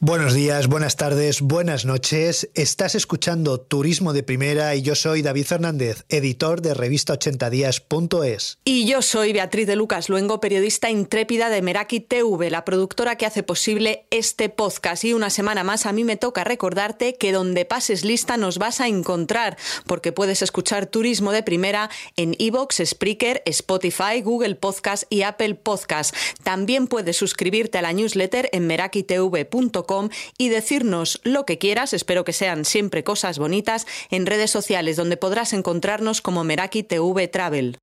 Buenos días, buenas tardes, buenas noches. Estás escuchando Turismo de Primera y yo soy David Fernández, editor de revista 80días.es. Y yo soy Beatriz de Lucas Luengo, periodista intrépida de Meraki TV, la productora que hace posible este podcast. Y una semana más a mí me toca recordarte que donde pases lista nos vas a encontrar, porque puedes escuchar Turismo de Primera en Evox, Spreaker, Spotify, Google Podcast y Apple Podcast. También puedes suscribirte a la newsletter en merakitv.com y decirnos lo que quieras, espero que sean siempre cosas bonitas, en redes sociales donde podrás encontrarnos como Meraki TV Travel.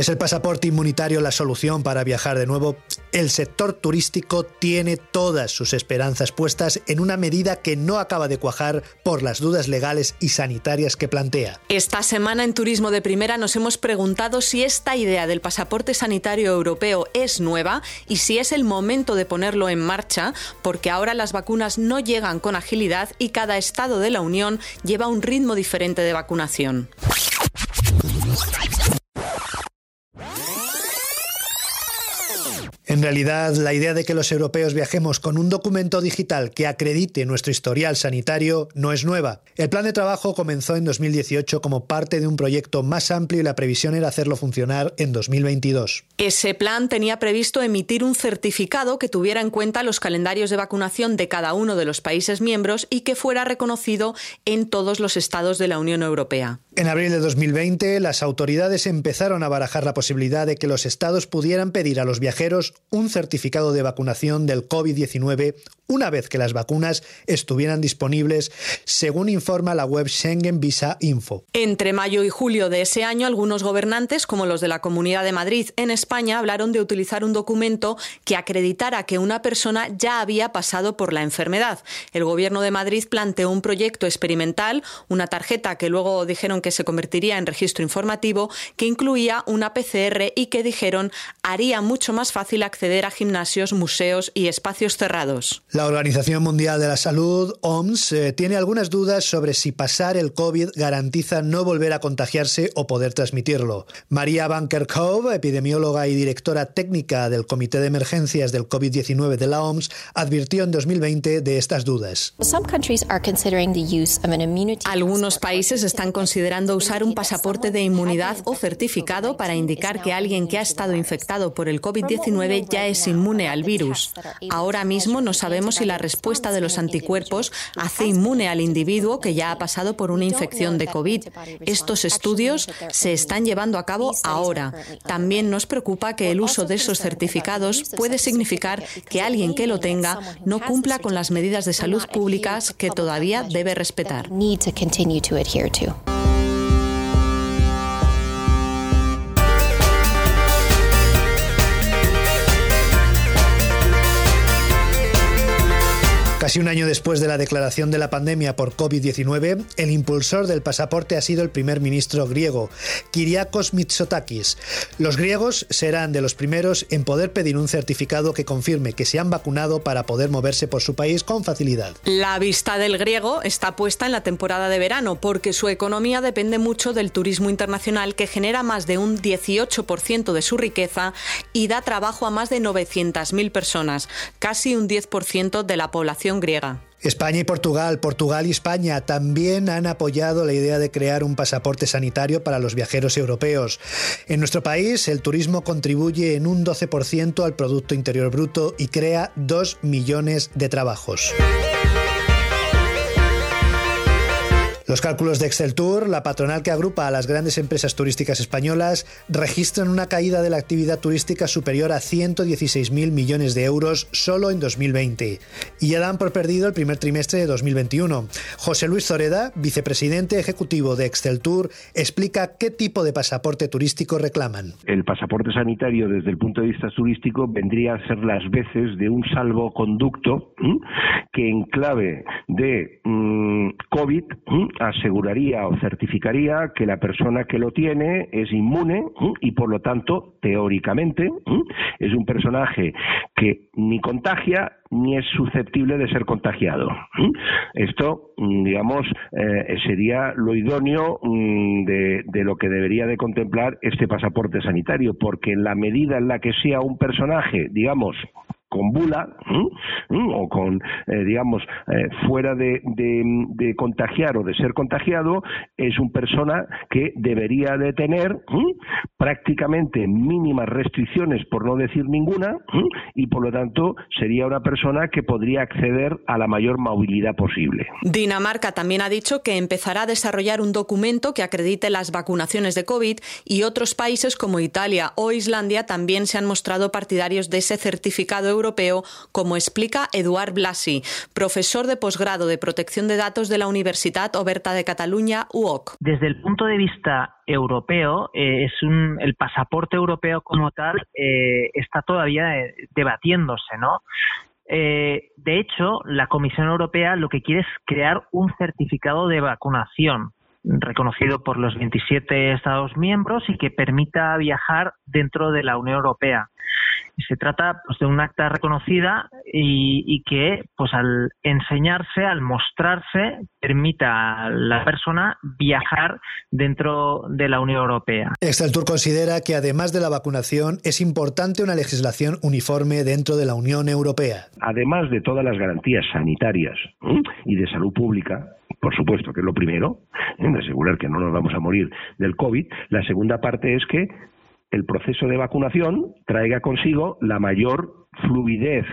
¿Es el pasaporte inmunitario la solución para viajar de nuevo? El sector turístico tiene todas sus esperanzas puestas en una medida que no acaba de cuajar por las dudas legales y sanitarias que plantea. Esta semana en Turismo de Primera nos hemos preguntado si esta idea del pasaporte sanitario europeo es nueva y si es el momento de ponerlo en marcha, porque ahora las vacunas no llegan con agilidad y cada estado de la Unión lleva un ritmo diferente de vacunación. En realidad, la idea de que los europeos viajemos con un documento digital que acredite nuestro historial sanitario no es nueva. El plan de trabajo comenzó en 2018 como parte de un proyecto más amplio y la previsión era hacerlo funcionar en 2022. Ese plan tenía previsto emitir un certificado que tuviera en cuenta los calendarios de vacunación de cada uno de los países miembros y que fuera reconocido en todos los estados de la Unión Europea. En abril de 2020, las autoridades empezaron a barajar la posibilidad de que los estados pudieran pedir a los viajeros un certificado de vacunación del COVID-19 una vez que las vacunas estuvieran disponibles, según informa la web Schengen Visa Info. Entre mayo y julio de ese año, algunos gobernantes, como los de la Comunidad de Madrid en España, hablaron de utilizar un documento que acreditara que una persona ya había pasado por la enfermedad. El Gobierno de Madrid planteó un proyecto experimental, una tarjeta que luego dijeron que se convertiría en registro informativo, que incluía una PCR y que dijeron haría mucho más fácil acceder a gimnasios, museos y espacios cerrados. La Organización Mundial de la Salud, OMS, eh, tiene algunas dudas sobre si pasar el COVID garantiza no volver a contagiarse o poder transmitirlo. María Banker Cove, epidemióloga y directora técnica del Comité de Emergencias del COVID-19 de la OMS, advirtió en 2020 de estas dudas. Algunos países están considerando usar un pasaporte de inmunidad o certificado para indicar que alguien que ha estado infectado por el COVID-19 ya es inmune al virus. Ahora mismo no sabemos si la respuesta de los anticuerpos hace inmune al individuo que ya ha pasado por una infección de COVID. Estos estudios se están llevando a cabo ahora. También nos preocupa que el uso de esos certificados puede significar que alguien que lo tenga no cumpla con las medidas de salud públicas que todavía debe respetar. Casi un año después de la declaración de la pandemia por COVID-19, el impulsor del pasaporte ha sido el primer ministro griego, Kyriakos Mitsotakis. Los griegos serán de los primeros en poder pedir un certificado que confirme que se han vacunado para poder moverse por su país con facilidad. La vista del griego está puesta en la temporada de verano porque su economía depende mucho del turismo internacional que genera más de un 18% de su riqueza y da trabajo a más de 900.000 personas, casi un 10% de la población griega. España y Portugal, Portugal y España también han apoyado la idea de crear un pasaporte sanitario para los viajeros europeos. En nuestro país, el turismo contribuye en un 12% al Producto Interior Bruto y crea 2 millones de trabajos. Los cálculos de Excel Tour, la patronal que agrupa a las grandes empresas turísticas españolas, registran una caída de la actividad turística superior a 116.000 millones de euros solo en 2020 y ya dan por perdido el primer trimestre de 2021. José Luis Zoreda, vicepresidente ejecutivo de Excel Tour, explica qué tipo de pasaporte turístico reclaman. El pasaporte sanitario desde el punto de vista turístico vendría a ser las veces de un salvoconducto que en clave de mm, COVID aseguraría o certificaría que la persona que lo tiene es inmune y por lo tanto, teóricamente, es un personaje que ni contagia ni es susceptible de ser contagiado. Esto, mm, digamos, eh, sería lo idóneo mm, de, de lo que debería de contemplar este pasaporte sanitario, porque en la medida en la que sea un personaje, digamos, con bula o con, eh, digamos, eh, fuera de, de, contagiar o de ser contagiado, es una persona que debería de tener prácticamente mínimas restricciones, por no decir ninguna, y por lo tanto sería una persona que podría acceder a la mayor movilidad posible. Dinamarca también ha dicho que empezará a desarrollar un documento que acredite las vacunaciones de COVID y otros países como Italia o Islandia también se han mostrado partidarios de ese certificado europeo, como explica Eduard Blasi, profesor de posgrado de protección de datos de la Universidad Oberta de Cataluña, UOC. Desde el punto de vista europeo, eh, es un, el pasaporte europeo como tal eh, está todavía eh, debatiéndose, ¿no? de hecho, la Comisión Europea lo que quiere es crear un certificado de vacunación reconocido por los 27 Estados miembros y que permita viajar dentro de la Unión Europea se trata pues, de un acta reconocida y, que pues al enseñarse, al mostrarse, permita a la persona viajar dentro de la Unión Europea. Exceltur considera que además de la vacunación es importante una legislación uniforme dentro de la Unión Europea. Además de todas las garantías sanitarias y de salud pública, por supuesto que es lo primero, de asegurar que no nos vamos a morir del COVID, la segunda parte es que el proceso de vacunación traiga consigo la mayor fluidez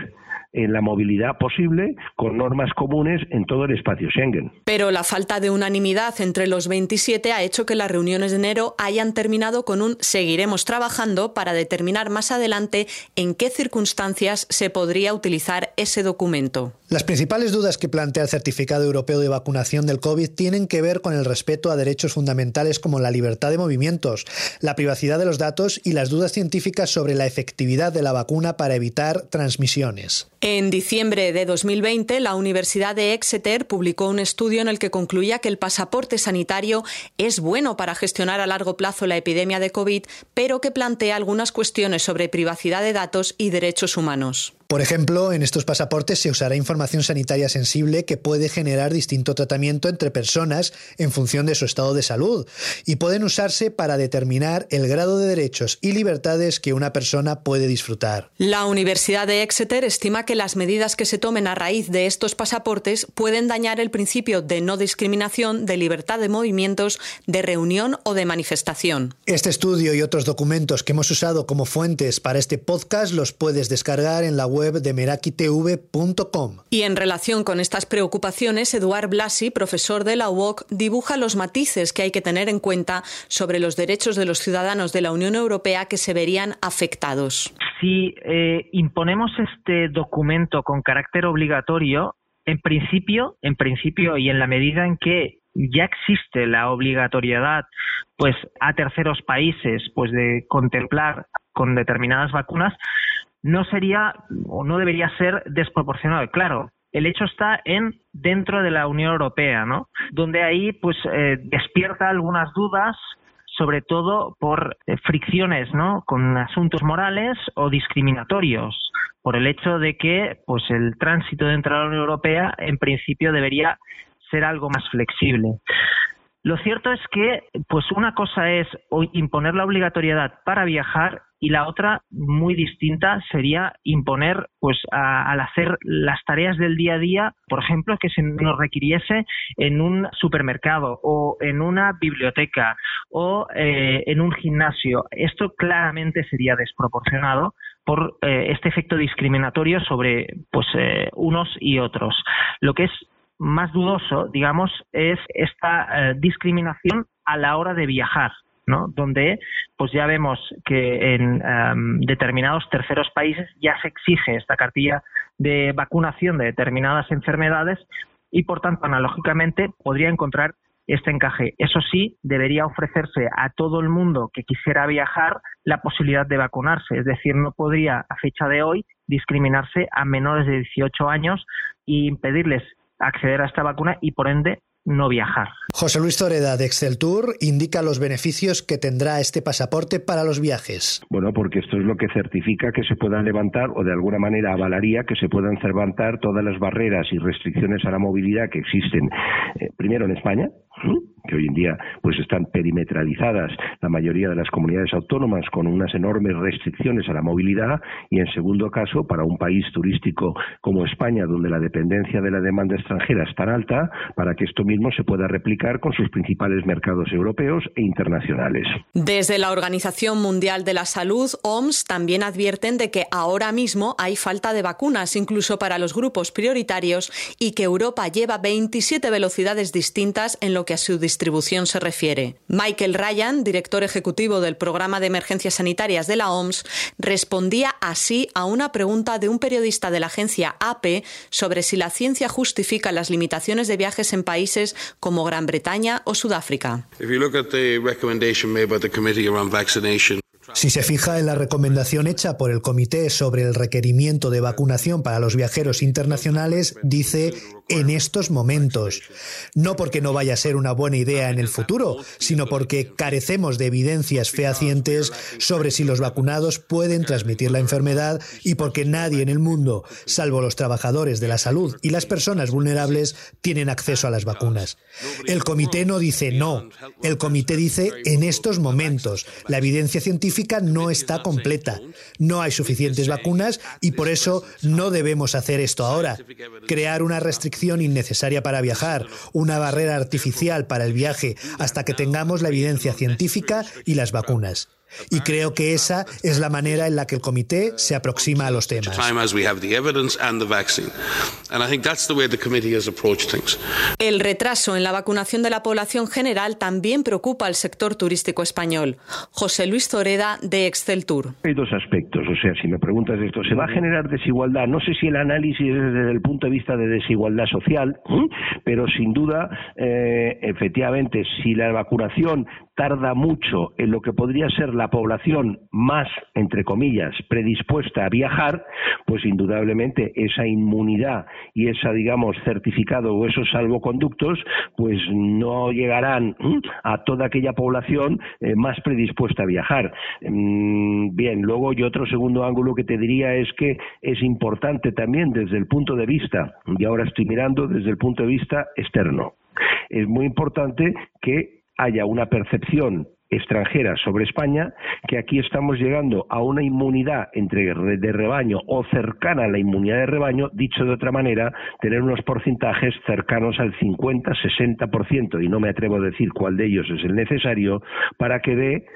en la movilidad posible con normas comunes en todo el espacio Schengen. Pero la falta de unanimidad entre los 27 ha hecho que las reuniones de enero hayan terminado con un seguiremos trabajando para determinar más adelante en qué circunstancias se podría utilizar ese documento. Las principales dudas que plantea el Certificado Europeo de Vacunación del COVID tienen que ver con el respeto a derechos fundamentales como la libertad de movimientos, la privacidad de los datos y las dudas científicas sobre la efectividad de la vacuna para evitar transmisiones. En diciembre de 2020, la Universidad de Exeter publicó un estudio en el que concluía que el pasaporte sanitario es bueno para gestionar a largo plazo la epidemia de COVID, pero que plantea algunas cuestiones sobre privacidad de datos y derechos humanos. Por ejemplo, en estos pasaportes se usará información sanitaria sensible que puede generar distinto tratamiento entre personas en función de su estado de salud y pueden usarse para determinar el grado de derechos y libertades que una persona puede disfrutar. La Universidad de Exeter estima que las medidas que se tomen a raíz de estos pasaportes pueden dañar el principio de no discriminación, de libertad de movimientos, de reunión o de manifestación. Este estudio y otros documentos que hemos usado como fuentes para este podcast los puedes descargar en la web web de merakitv.com. Y en relación con estas preocupaciones, Eduard Blasi, profesor de la UOC, dibuja los matices que hay que tener en cuenta sobre los derechos de los ciudadanos de la Unión Europea que se verían afectados. Si eh, imponemos este documento con carácter obligatorio, en principio, en principio y en la medida en que ya existe la obligatoriedad pues a terceros países pues de contemplar con determinadas vacunas no sería o no debería ser desproporcionado. Claro, el hecho está en dentro de la Unión Europea, ¿no? Donde ahí pues eh, despierta algunas dudas sobre todo por eh, fricciones, ¿no? Con asuntos morales o discriminatorios, por el hecho de que pues el tránsito dentro de la Unión Europea en principio debería ser algo más flexible. Lo cierto es que, pues una cosa es imponer la obligatoriedad para viajar y la otra muy distinta sería imponer pues al hacer las tareas del día a día por ejemplo que se nos requiriese en un supermercado o en una biblioteca o eh, en un gimnasio. Esto claramente sería desproporcionado por eh, este efecto discriminatorio sobre pues eh, unos y otros. Lo que es más dudoso digamos es esta discriminación a la hora de viajar ¿no? donde pues ya vemos que en em, determinados terceros países ya se exige esta cartilla de vacunación de determinadas enfermedades y por tanto analógicamente podría encontrar este encaje. Eso sí, debería ofrecerse a todo el mundo que quisiera viajar la posibilidad de vacunarse, es decir, no podría a fecha de hoy discriminarse a menores de 18 años e impedirles acceder a esta vacuna y por ende no viajar. José Luis Toreda de Excel Tour indica los beneficios que tendrá este pasaporte para los viajes. Bueno, porque esto es lo que certifica que se puedan levantar o de alguna manera avalaría que se puedan levantar todas las barreras y restricciones a la movilidad que existen, eh, primero en España, que hoy en día pues están perimetralizadas la mayoría de las comunidades autónomas con unas enormes restricciones a la movilidad y en segundo caso para un país turístico como España donde la dependencia de la demanda extranjera es tan alta para que esto mismo se pueda replicar con sus principales mercados europeos e internacionales. Desde la Organización Mundial de la Salud, OMS, también advierten de que ahora mismo hay falta de vacunas incluso para los grupos prioritarios y que Europa lleva 27 velocidades distintas en lo que a su distribución se refiere. Michael Ryan, director ejecutivo del Programa de Emergencias Sanitarias de la OMS, respondía así a una pregunta de un periodista de la agencia AP sobre si la ciencia justifica las limitaciones de viajes en países como Gran Bretaña o Sudáfrica. Si se fija en la recomendación hecha por el Comité sobre el requerimiento de vacunación para los viajeros internacionales, dice en estos momentos. No porque no vaya a ser una buena idea en el futuro, sino porque carecemos de evidencias fehacientes sobre si los vacunados pueden transmitir la enfermedad y porque nadie en el mundo, salvo los trabajadores de la salud y las personas vulnerables, tienen acceso a las vacunas. El comité no dice no, el comité dice en estos momentos. La evidencia científica no está completa, no hay suficientes vacunas y por eso no debemos hacer esto ahora. Crear una restricción innecesaria para viajar, una barrera artificial para el viaje, hasta que tengamos la evidencia científica y las vacunas. Y creo que esa es la manera en la que el comité se aproxima a los temas. El retraso en la vacunación de la población general también preocupa al sector turístico español. José Luis Zoreda, de Excel Tour. Hay dos aspectos, o sea, si me preguntas esto, ¿se va a generar desigualdad? No sé si el análisis es desde el punto de vista de desigualdad social, pero sin duda, eh, efectivamente, si la vacunación tarda mucho en lo que podría ser la población más, entre comillas, predispuesta a viajar, pues indudablemente esa inmunidad y esa, digamos, certificado o esos salvoconductos, pues no llegarán a toda aquella población eh, más predispuesta a viajar. Mm, bien, luego y otro segundo ángulo que te diría es que es importante también desde el punto de vista, y ahora estoy mirando desde el punto de vista externo, es muy importante que haya una percepción extranjera sobre España, que aquí estamos llegando a una inmunidad entre de rebaño o cercana a la inmunidad de rebaño, dicho de otra manera, tener unos porcentajes cercanos al 50-60%, y no me atrevo a decir cuál de ellos es el necesario, para que dé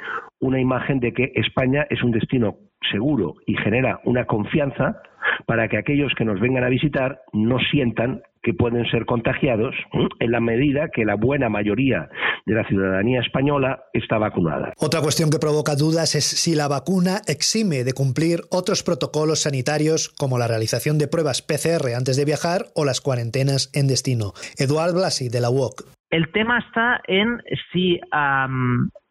una imagen de que España es un destino seguro y genera una confianza para que aquellos que nos vengan a visitar no sientan que pueden ser contagiados en la medida que la buena mayoría de la ciudadanía española está vacunada. Otra cuestión que provoca dudas es si la vacuna exime de cumplir otros protocolos sanitarios como la realización de pruebas PCR antes de viajar o las cuarentenas en destino. Eduard Blasi, de la UOC. El tema está en si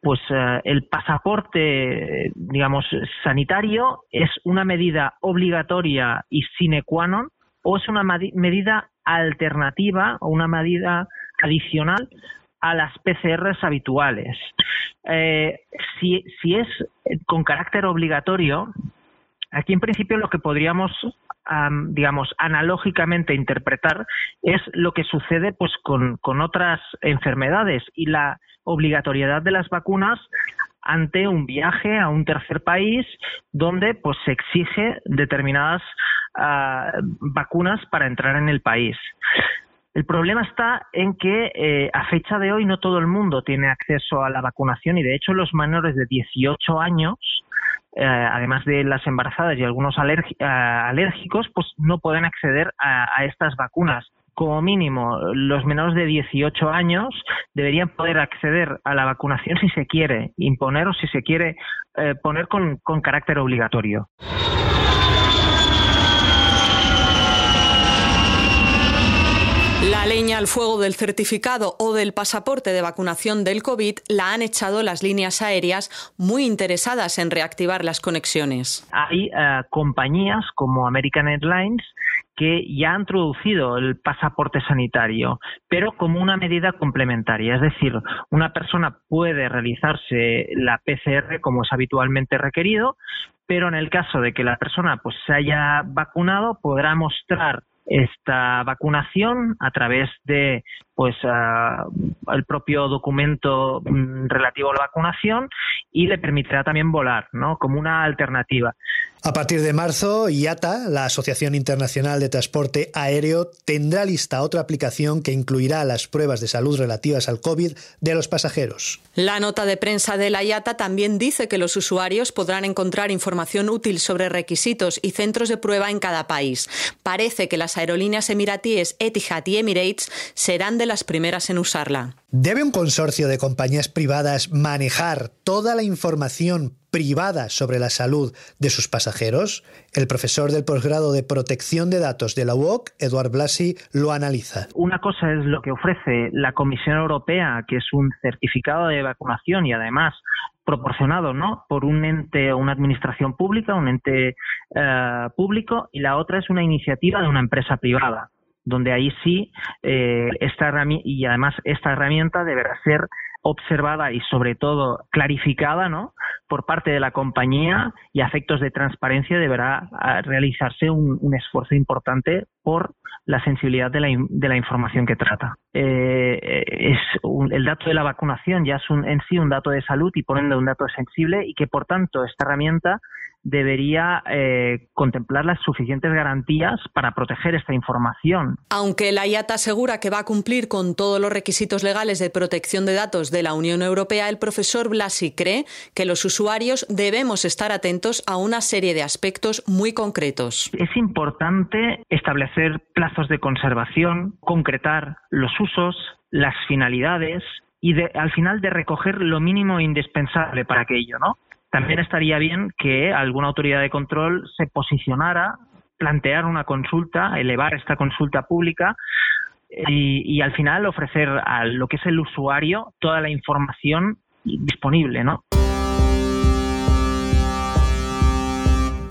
pues eh, el pasaporte, digamos, sanitario es una medida obligatoria y sine qua non o es una medida alternativa o una medida adicional a las PCRs habituales. Eh, si, es con carácter obligatorio, aquí en principio lo que podríamos, digamos, analógicamente interpretar es lo que sucede pues con, con otras enfermedades y la obligatoriedad de las vacunas ante un viaje a un tercer país donde pues se exige determinadas ah, vacunas para entrar en el país. El problema está en que eh, a fecha de hoy no todo el mundo tiene acceso a la vacunación y de hecho los menores de 18 años eh, además de las embarazadas y algunos ah, alérgicos, pues no pueden acceder a estas vacunas como mínimo los menores de 18 años deberían poder acceder a la vacunación si se quiere imponer o si se quiere eh, poner con, con carácter obligatorio. La leña al fuego del certificado o del pasaporte de vacunación del COVID la han echado las líneas aéreas muy interesadas en reactivar las conexiones. Hay eh, compañías como American Airlines que ya han introducido el pasaporte sanitario, pero como una medida complementaria. Es decir, una persona puede realizarse la PCR como es habitualmente requerido, pero en el caso de que la persona pues se haya vacunado podrá mostrar esta vacunación a través de pues ah, el propio documento mm, relativo a la vacunación y le permitirá también volar, ¿no? Como una alternativa. A partir de marzo, IATA, la Asociación Internacional de Transporte Aéreo, tendrá lista otra aplicación que incluirá las pruebas de salud relativas al COVID de los pasajeros. La nota de prensa de la IATA también dice que los usuarios podrán encontrar información útil sobre requisitos y centros de prueba en cada país. Parece que las aerolíneas emiratíes Etihad y Emirates serán de las primeras en usarla. ¿Debe un consorcio de compañías privadas manejar toda la información privada sobre la salud de sus pasajeros? El profesor del posgrado de protección de datos de la UOC, Eduard Blasi, lo analiza. Una cosa es lo que ofrece la Comisión Europea, que es un certificado de vacunación y además proporcionado ¿no? por un ente o una administración pública, un ente eh, público, y la otra es una iniciativa de una empresa privada donde ahí sí eh, esta y además esta herramienta deberá ser observada y sobre todo clarificada ¿no? por parte de la compañía y a efectos de transparencia deberá ah, realizarse un, esfuerzo importante por la sensibilidad de la, de la información que trata. Eh, es el dato de la vacunación ya es un, en sí un dato de salud y por un dato sensible y que por tanto esta herramienta debería eh, contemplar las suficientes garantías para proteger esta información. Aunque la IATA asegura que va a cumplir con todos los requisitos legales de protección de datos de la Unión Europea, el profesor Blasi cree que los usuarios debemos estar atentos a una serie de aspectos muy concretos. Es importante establecer plazos de conservación, concretar los usos, las finalidades y al final de recoger lo mínimo indispensable para aquello, ¿no? También estaría bien que alguna autoridad de control se posicionara, plantear una consulta, elevar esta consulta pública y, y al final ofrecer a lo que es el usuario toda la información disponible, ¿no?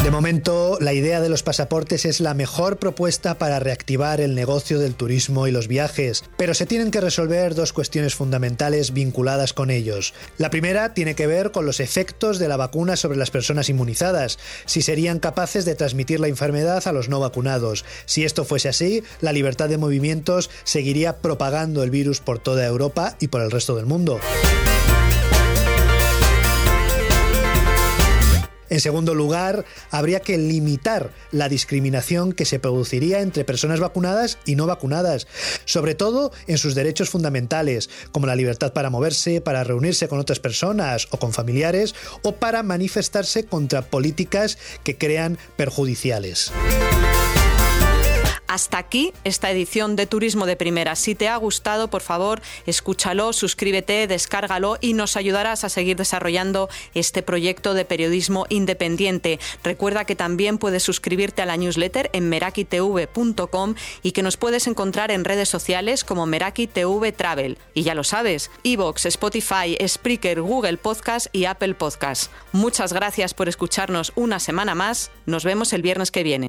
De momento, la idea de los pasaportes es la mejor propuesta para reactivar el negocio del turismo y los viajes, pero se tienen que resolver dos cuestiones fundamentales vinculadas con ellos. La primera tiene que ver con los efectos de la vacuna sobre las personas inmunizadas, si serían capaces de transmitir la enfermedad a los no vacunados. Si esto fuese así, la libertad de movimientos seguiría propagando el virus por toda Europa y por el resto del mundo. En segundo lugar, habría que limitar la discriminación que se produciría entre personas vacunadas y no vacunadas, sobre todo en sus derechos fundamentales, como la libertad para moverse, para reunirse con otras personas o con familiares, o para manifestarse contra políticas que crean perjudiciales. Hasta aquí esta edición de Turismo de Primera. Si te ha gustado, por favor, escúchalo, suscríbete, descárgalo y nos ayudarás a seguir desarrollando este proyecto de periodismo independiente. Recuerda que también puedes suscribirte a la newsletter en merakitv.com y que nos puedes encontrar en redes sociales como Meraki TV Travel. Y ya lo sabes, Evox, Spotify, Spreaker, Google Podcast y Apple Podcast. Muchas gracias por escucharnos una semana más. Nos vemos el viernes que viene.